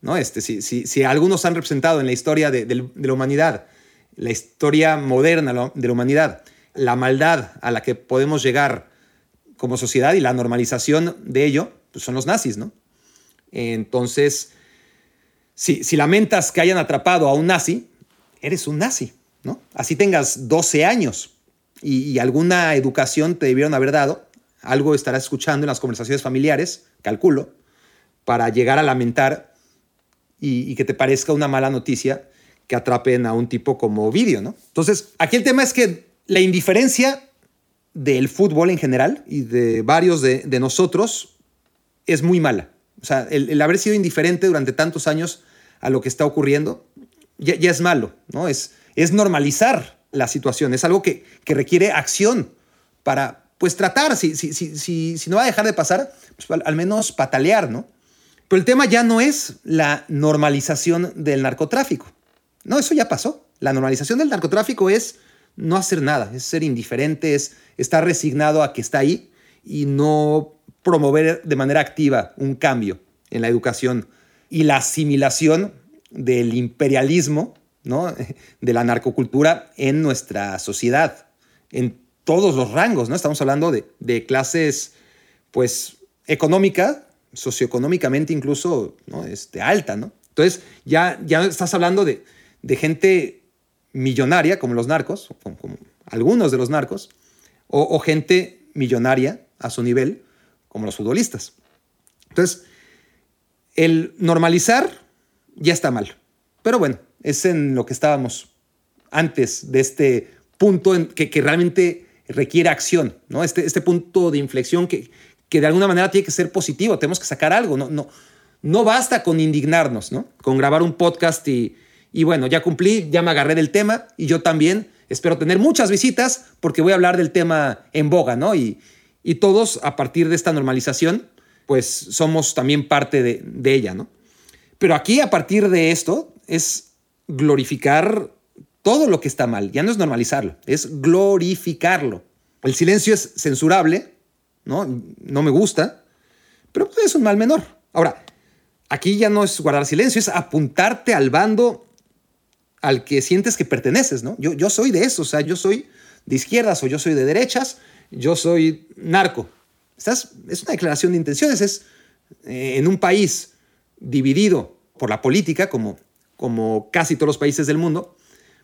¿no? Este, si, si, si algunos han representado en la historia de, la humanidad, la historia moderna de la humanidad, la maldad a la que podemos llegar como sociedad y la normalización de ello, pues son los nazis, ¿no? Entonces, si, lamentas que hayan atrapado a un nazi, eres un nazi, ¿no? Así tengas 12 años, y, alguna educación te debieron haber dado, algo estarás escuchando en las conversaciones familiares, calculo, para llegar a lamentar y, que te parezca una mala noticia que atrapen a un tipo como vídeo, ¿no? Entonces, aquí el tema es que la indiferencia del fútbol en general y de varios de, nosotros es muy mala. O sea, el, haber sido indiferente durante tantos años a lo que está ocurriendo ya, es malo, ¿no? Es, es normalizar la situación, es algo que, requiere acción para, pues, tratar, si, si, si, si, no va a dejar de pasar, pues, al, menos patalear, ¿no? Pero el tema ya no es la normalización del narcotráfico. No, eso ya pasó. La normalización del narcotráfico es no hacer nada, es ser indiferente, es estar resignado a que está ahí y no promover de manera activa un cambio en la educación y la asimilación del imperialismo de la narcocultura en nuestra sociedad, en todos los rangos, ¿no? Estamos hablando de, clases, pues, económica, socioeconómicamente incluso, ¿no? Este, alta, ¿no? Entonces, ya, ya estás hablando de, gente millonaria, como los narcos, como, algunos de los narcos, o, gente millonaria a su nivel, como los futbolistas. Entonces, el normalizar ya está mal. Pero bueno, es en lo que estábamos antes de este punto en que, realmente requiere acción, ¿no? Este, este punto de inflexión que, que de alguna manera tiene que ser positivo, tenemos que sacar algo, no, no, no basta con indignarnos, ¿no? Con grabar un podcast y, y bueno, ya cumplí, ya me agarré del tema y yo también espero tener muchas visitas porque voy a hablar del tema en boga, ¿no? Y, y todos a partir de esta normalización, pues somos también parte de, ella, ¿no? Pero aquí a partir de esto es glorificar todo lo que está mal, ya no es normalizarlo, es glorificarlo. El silencio es censurable, ¿no? No me gusta, pero es un mal menor. Ahora, aquí ya no es guardar silencio, es apuntarte al bando al que sientes que perteneces, ¿no? Yo, yo soy de eso, o sea, yo soy de izquierdas o yo soy de derechas, yo soy narco. Estás, es una declaración de intenciones, es eh, en un país dividido por la política, como, como casi todos los países del mundo,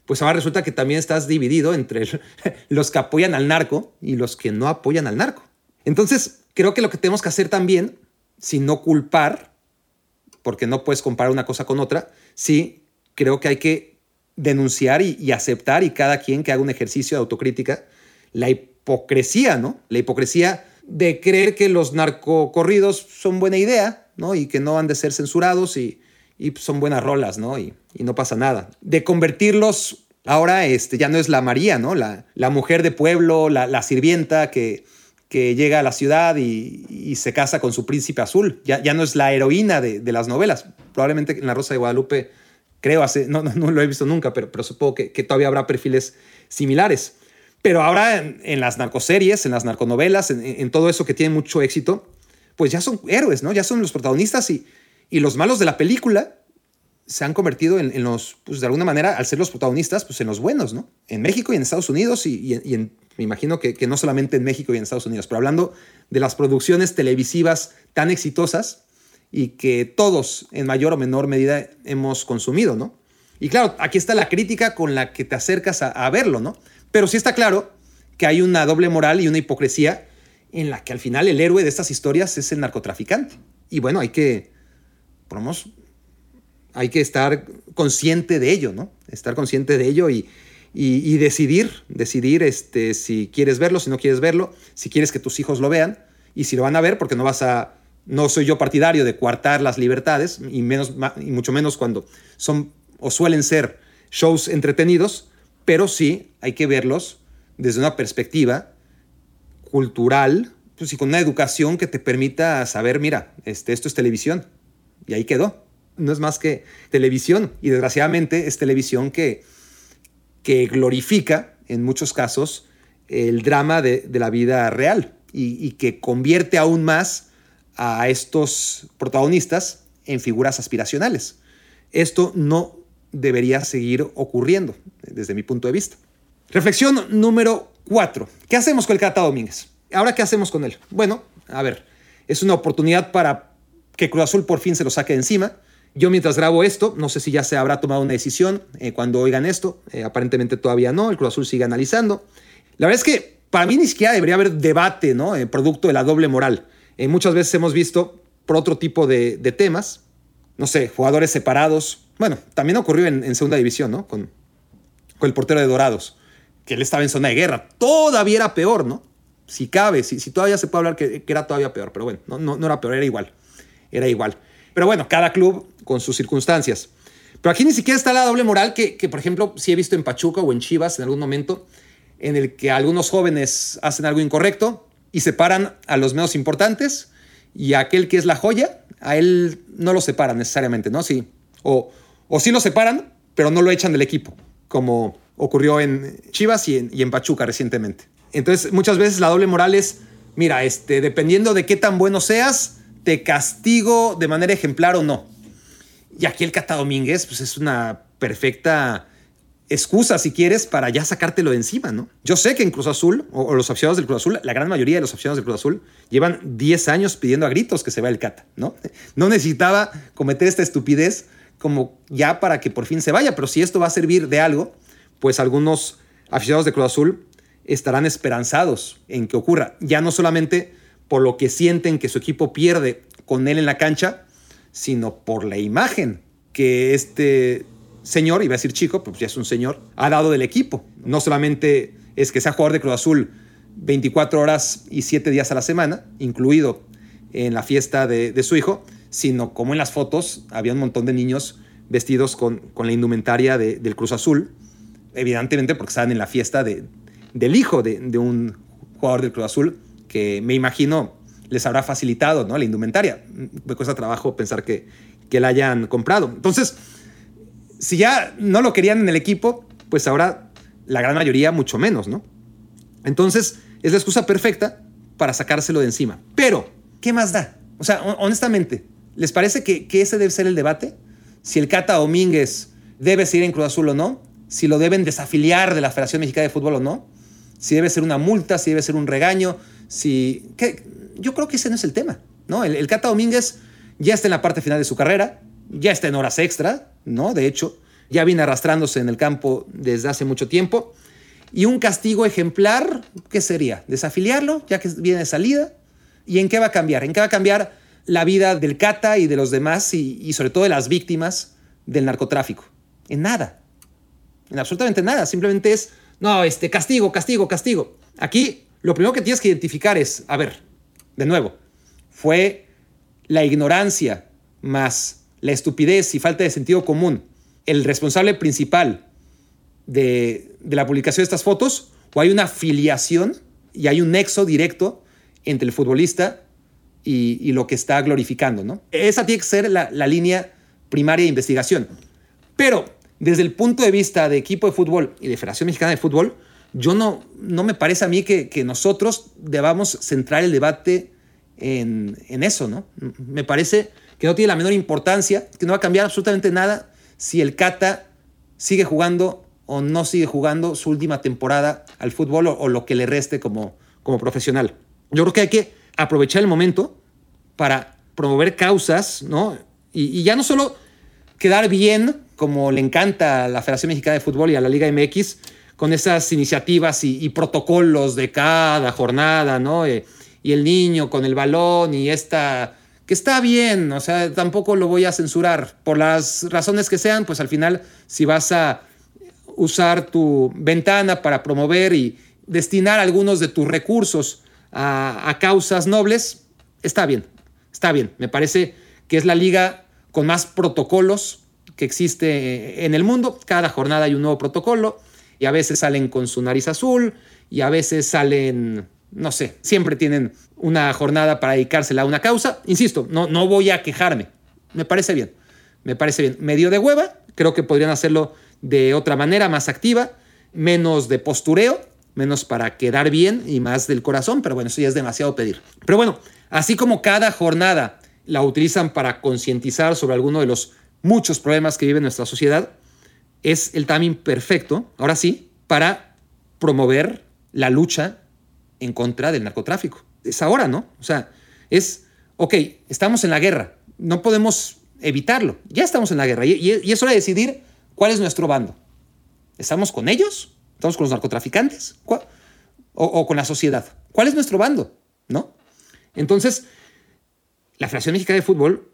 pues ahora resulta que también estás dividido entre los que apoyan al narco y los que no apoyan al narco. Entonces, creo que lo que tenemos que hacer también, sin no culpar, porque no puedes comparar una cosa con otra, sí creo que hay que denunciar y, aceptar y cada quien que haga un ejercicio de autocrítica la ¿no? La hipocresía de creer que los narcocorridos son buena idea, ¿no? Y que no han de ser censurados y, son buenas rolas, ¿no? Y, no pasa nada. De convertirlos, ahora este, ya no es la María, ¿no? La, la mujer de pueblo, la, sirvienta que, que llega a la ciudad y, se casa con su príncipe azul. Ya, ya no es la heroína de, de las novelas. Probablemente en La Rosa de Guadalupe creo, hace, no, no, lo he visto nunca, pero, pero supongo que, todavía habrá perfiles similares. Pero ahora en, las narcoseries, en las narconovelas, en, todo eso que tiene mucho éxito, pues ya son héroes, ¿no? Ya son los protagonistas y, y los malos de la película se han convertido en, los, pues de alguna manera, al ser los protagonistas, pues en los buenos, ¿no? En México y en Estados Unidos y, y en, me imagino que, que, no solamente en México y en Estados Unidos, pero hablando de las producciones televisivas tan exitosas, y que todos en mayor o menor medida hemos consumido, ¿no? Y claro, aquí está la crítica con la que te acercas a, verlo, ¿no? Pero sí está claro que hay una doble moral y una hipocresía en la que al final el héroe de estas historias es el narcotraficante. Y bueno, hay que, hay que estar consciente de ello, ¿no? Estar consciente de ello y, y, decidir, decidir este, si quieres verlo, si no quieres verlo, si quieres que tus hijos lo vean y si lo van a ver porque no vas a no soy yo partidario de coartar las libertades, y, menos, y mucho menos cuando son o suelen ser shows entretenidos, pero sí hay que verlos desde una perspectiva cultural pues, y con una educación que te permita saber, mira, este, esto es televisión. Y ahí quedó. No es más que televisión. Y desgraciadamente es televisión que, que glorifica, en muchos casos, el drama de, la vida real y, y que convierte aún más a estos protagonistas en figuras aspiracionales. Esto no debería seguir ocurriendo desde mi punto de vista. Reflexión número cuatro. ¿Qué hacemos con el Cata Domínguez? Ahora, ¿qué hacemos con él? Bueno, a ver, es una oportunidad para que Cruz Azul por fin se lo saque de encima. Yo mientras grabo esto, no sé si ya se habrá tomado una decisión eh, cuando oigan esto. Eh, aparentemente todavía no, el Cruz Azul sigue analizando. La verdad es que para mí ni siquiera debería haber debate, ¿no? Eh, producto de la doble moral. Eh, muchas veces hemos visto por otro tipo de, temas, no sé, jugadores separados. Bueno, también ocurrió en, segunda división, ¿no? Con, el portero de Dorados, que él estaba en zona de guerra. Todavía era peor, ¿no? Si cabe, si, todavía se puede hablar que, era todavía peor, pero bueno, no, no, era peor, era igual. Era igual. Pero bueno, cada club con sus circunstancias. Pero aquí ni siquiera está la doble moral que, que, por ejemplo, sí he visto en Pachuca o en Chivas en algún momento, en el que algunos jóvenes hacen algo incorrecto y separan a los menos importantes y a aquel que es la joya, a él no lo separan necesariamente, ¿no? Sí. O, o sí lo separan, pero no lo echan del equipo, como ocurrió en Chivas y en, Pachuca recientemente. Entonces, muchas veces la doble moral es, mira, este, dependiendo de qué tan bueno seas, te castigo de manera ejemplar o no. Y aquí el Cata Domínguez, pues es una perfecta excusa, si quieres, para ya sacártelo de encima, ¿no? Yo sé que en Cruz Azul, o, los aficionados del Cruz Azul, la gran mayoría de los aficionados del Cruz Azul, llevan 10 años pidiendo a gritos que se vaya el Cata, ¿no? No necesitaba cometer esta estupidez como ya para que por fin se vaya, pero si esto va a servir de algo, pues algunos aficionados de Cruz Azul estarán esperanzados en que ocurra, ya no solamente por lo que sienten que su equipo pierde con él en la cancha, sino por la imagen que este señor, iba a decir chico, pues ya es un señor, ha dado del equipo. No solamente es que sea jugador de Cruz Azul 24 horas y 7 días a la semana, incluido en la fiesta de, su hijo, sino como en las fotos había un montón de niños vestidos con, la indumentaria del Cruz Azul, evidentemente porque estaban en la fiesta de, del hijo de, un jugador del Cruz Azul, que me imagino les habrá facilitado ¿no? la indumentaria. Me cuesta trabajo pensar que la hayan comprado. Entonces, si ya no lo querían en el equipo, pues ahora la gran mayoría mucho menos, ¿no? Entonces, es la excusa perfecta para sacárselo de encima. Pero, ¿qué más da? O sea, honestamente, ¿les parece que, que ese debe ser el debate? Si el Cata Domínguez debe seguir en Cruz Azul o no, si lo deben desafiliar de la Federación Mexicana de Fútbol o no, si debe ser una multa, si debe ser un regaño, si... ¿qué? Yo creo que ese no es el tema, ¿no? El, el Cata Domínguez ya está en la parte final de su carrera, ya está en horas extra, ¿no? De hecho, ya viene arrastrándose en el campo desde hace mucho tiempo. Y un castigo ejemplar, ¿qué sería? Desafiliarlo, ya que viene de salida. ¿Y en qué va a cambiar? ¿En qué va a cambiar la vida del Cata y de los demás y, sobre todo de las víctimas del narcotráfico? En nada. En absolutamente nada. Simplemente es, no, este, castigo, castigo, castigo. Aquí lo primero que tienes que identificar es, a ver, de nuevo, fue la ignorancia más la estupidez y falta de sentido común el responsable principal de, la publicación de estas fotos o hay una filiación y hay un nexo directo entre el futbolista y, lo que está glorificando. ¿no? Esa tiene que ser la, línea primaria de investigación. Pero desde el punto de vista de equipo de fútbol y de Federación Mexicana de Fútbol, yo no, no me parece a mí que, nosotros debamos centrar el debate en, en, eso. ¿no? Me parece que no tiene la menor importancia, que no va a cambiar absolutamente nada si el Cata sigue jugando o no sigue jugando su última temporada al fútbol o, lo que le reste como, como profesional. Yo creo que hay que aprovechar el momento para promover causas, ¿no? Y, ya no solo quedar bien, como le encanta a la Federación Mexicana de Fútbol y a la Liga MX, con esas iniciativas y, protocolos de cada jornada, ¿no? Eh, y el niño con el balón y esta que está bien, o sea, tampoco lo voy a censurar. Por las razones que sean, pues al final, si vas a usar tu ventana para promover y destinar algunos de tus recursos a, causas nobles, está bien, está bien. Me parece que es la liga con más protocolos que existe en el mundo. Cada jornada hay un nuevo protocolo y a veces salen con su nariz azul y a veces salen no sé, siempre tienen una jornada para dedicársela a una causa. Insisto, no, no voy a quejarme. Me parece bien. Me parece bien. Medio de hueva, creo que podrían hacerlo de otra manera, más activa, menos de postureo, menos para quedar bien y más del corazón, pero bueno, eso ya es demasiado pedir. Pero bueno, así como cada jornada la utilizan para concientizar sobre alguno de los muchos problemas que vive nuestra sociedad, es el timing perfecto, ahora sí, para promover la lucha en contra del narcotráfico. Es ahora, ¿no? O sea, es, ok, estamos en la guerra, no podemos evitarlo, ya estamos en la guerra y, es hora de decidir cuál es nuestro bando. ¿Estamos con ellos? ¿Estamos con los narcotraficantes? O, con la sociedad? ¿Cuál es nuestro bando? ¿No? Entonces, la Federación Mexicana de Fútbol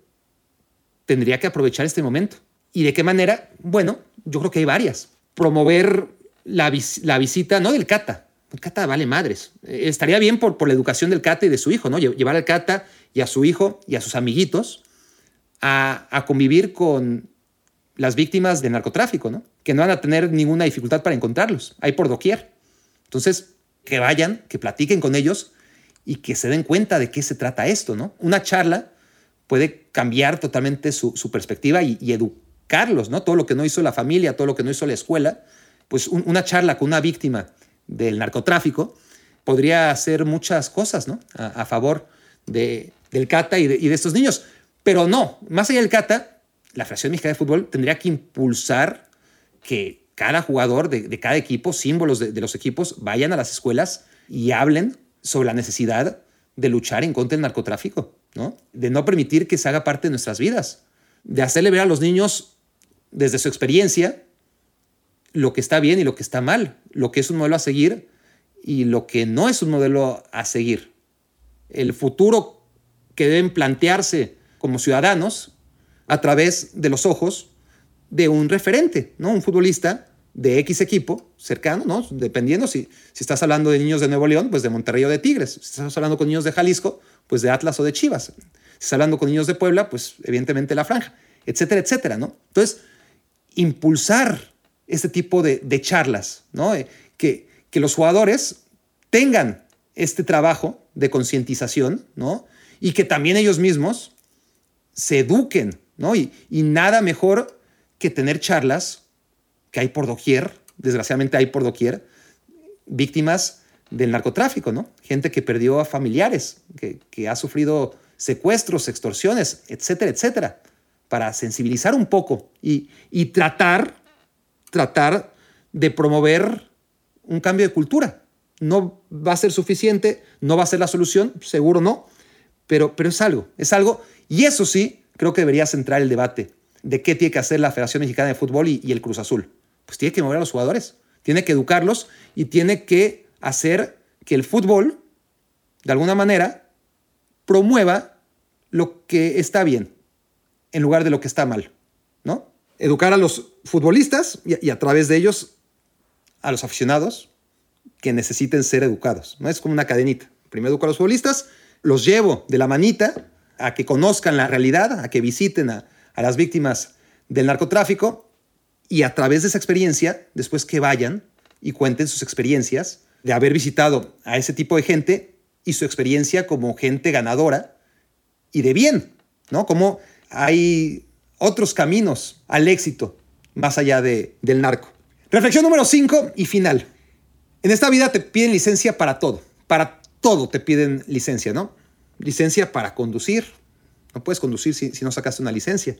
tendría que aprovechar este momento. ¿Y de qué manera? Bueno, yo creo que hay varias. Promover la, la visita, no del CATA, el Cata vale madres. Eh, estaría bien por, por la educación del Cata y de su hijo, ¿no? Llevar al Cata y a su hijo y a sus amiguitos a, convivir con las víctimas del narcotráfico, ¿no? Que no van a tener ninguna dificultad para encontrarlos. Hay por doquier. Entonces, que vayan, que platiquen con ellos y que se den cuenta de qué se trata esto, ¿no? Una charla puede cambiar totalmente su, perspectiva y, educarlos, ¿no? Todo lo que no hizo la familia, todo lo que no hizo la escuela, pues una charla con una víctima del narcotráfico, podría hacer muchas cosas ¿no? a, favor de, del Cata y de, estos niños. Pero no, más allá del Cata, la Federación Mexicana de Fútbol tendría que impulsar que cada jugador de, cada equipo, símbolos de, los equipos, vayan a las escuelas y hablen sobre la necesidad de luchar en contra del narcotráfico, ¿no? de no permitir que se haga parte de nuestras vidas, de hacerle ver a los niños desde su experiencia lo que está bien y lo que está mal, lo que es un modelo a seguir y lo que no es un modelo a seguir. El futuro que deben plantearse como ciudadanos a través de los ojos de un referente, ¿no? Un futbolista de X equipo cercano, ¿no? Dependiendo si, si estás hablando de niños de Nuevo León, pues de Monterrey o de Tigres. Si estás hablando con niños de Jalisco, pues de Atlas o de Chivas. Si estás hablando con niños de Puebla, pues evidentemente la franja, etcétera, etcétera, ¿no? Entonces, impulsar este tipo de, charlas, ¿no? Eh, que, que los jugadores tengan este trabajo de concientización, ¿no? Y que también ellos mismos se eduquen, ¿no? Y, y nada mejor que tener charlas que hay por doquier, desgraciadamente hay por doquier, víctimas del narcotráfico, ¿no? Gente que perdió a familiares, que, ha sufrido secuestros, extorsiones, etcétera, etcétera, para sensibilizar un poco y, y tratar, tratar de promover un cambio de cultura. No va a ser suficiente, no va a ser la solución, seguro no, pero, pero es algo, es algo, y eso sí, creo que debería centrar el debate de qué tiene que hacer la Federación Mexicana de Fútbol y el Cruz Azul pues tiene que mover a los jugadores, tiene que educarlos y tiene que hacer que el fútbol, de alguna manera, promueva lo que está bien en lugar de lo que está mal, ¿no? Educar a los futbolistas y, a través de ellos a los aficionados que necesiten ser educados, ¿no? Es como una cadenita. Primero educo a los futbolistas, los llevo de la manita a que conozcan la realidad, a que visiten a, a las víctimas del narcotráfico y a través de esa experiencia, después que vayan y cuenten sus experiencias de haber visitado a ese tipo de gente y su experiencia como gente ganadora y de bien, ¿no? Como hay otros caminos al éxito más allá de, del narco. Reflexión número 5 y final. En esta vida te piden licencia para todo, para todo te piden licencia, ¿no? Licencia para conducir. No puedes conducir si, si no sacaste una licencia.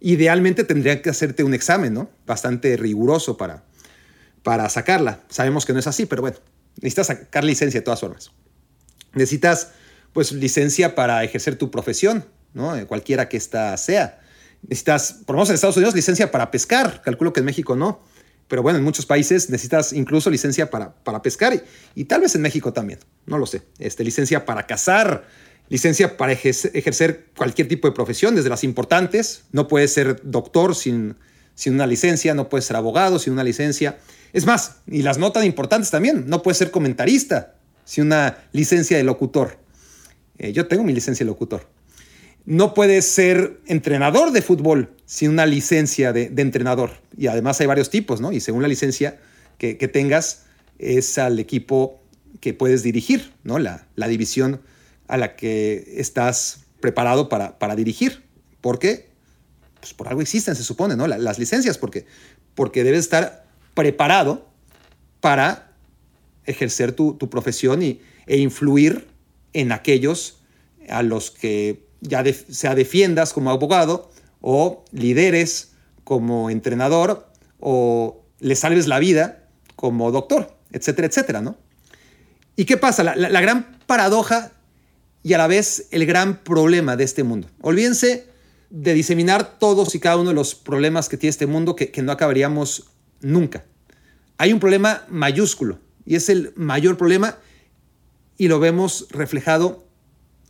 Idealmente tendría que hacerte un examen, ¿no? Bastante riguroso para, para sacarla. Sabemos que no es así, pero bueno, necesitas sacar licencia de todas formas. Necesitas, pues, licencia para ejercer tu profesión, ¿no? Eh, cualquiera que ésta sea. Necesitas, por lo menos en Estados Unidos, licencia para pescar. Calculo que en México no. Pero bueno, en muchos países necesitas incluso licencia para, para pescar y, y, tal vez en México también, no lo sé. Este, licencia para cazar, licencia para ejercer cualquier tipo de profesión, desde las importantes. No puedes ser doctor sin, sin una licencia, no puedes ser abogado sin una licencia. Es más, y las notas importantes también, no puedes ser comentarista sin una licencia de locutor. Eh, yo tengo mi licencia de locutor. No puedes ser entrenador de fútbol sin una licencia de, entrenador. Y además hay varios tipos, ¿no? Y según la licencia que, tengas, es al equipo que puedes dirigir, ¿no? La, división a la que estás preparado para, dirigir. Porque, pues por algo existen, se supone, ¿no? las licencias, porque, porque debes estar preparado para ejercer tu, profesión y, e influir en aquellos a los que ya sea defiendas como abogado o lideres como entrenador o le salves la vida como doctor, etcétera, etcétera, ¿no? ¿Y qué pasa? La, la gran paradoja y a la vez el gran problema de este mundo. Olvídense de diseminar todos y cada uno de los problemas que tiene este mundo que, no acabaríamos nunca. Hay un problema mayúsculo y es el mayor problema y lo vemos reflejado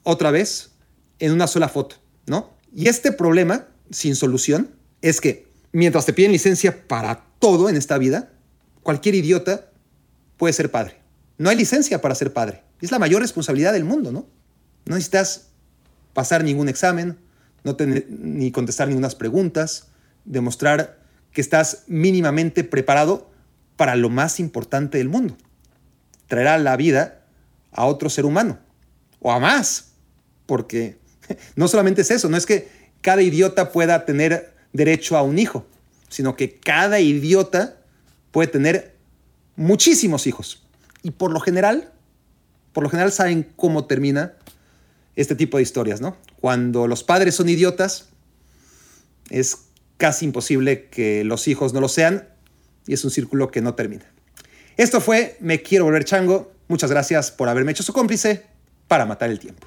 otra vez en una sola foto, ¿no? Y este problema sin solución es que mientras te piden licencia para todo en esta vida, cualquier idiota puede ser padre. No hay licencia para ser padre. Es la mayor responsabilidad del mundo, ¿no? No necesitas pasar ningún examen, no tener, ni contestar ninguna preguntas, demostrar que estás mínimamente preparado para lo más importante del mundo. Traerá la vida a otro ser humano, o a más, porque no solamente es eso, no es que cada idiota pueda tener derecho a un hijo, sino que cada idiota puede tener muchísimos hijos. Y por lo general, por lo general saben cómo termina este tipo de historias, ¿no? Cuando los padres son idiotas, es casi imposible que los hijos no lo sean y es un círculo que no termina. Esto fue Me Quiero Volver Chango. Muchas gracias por haberme hecho su cómplice para matar el tiempo.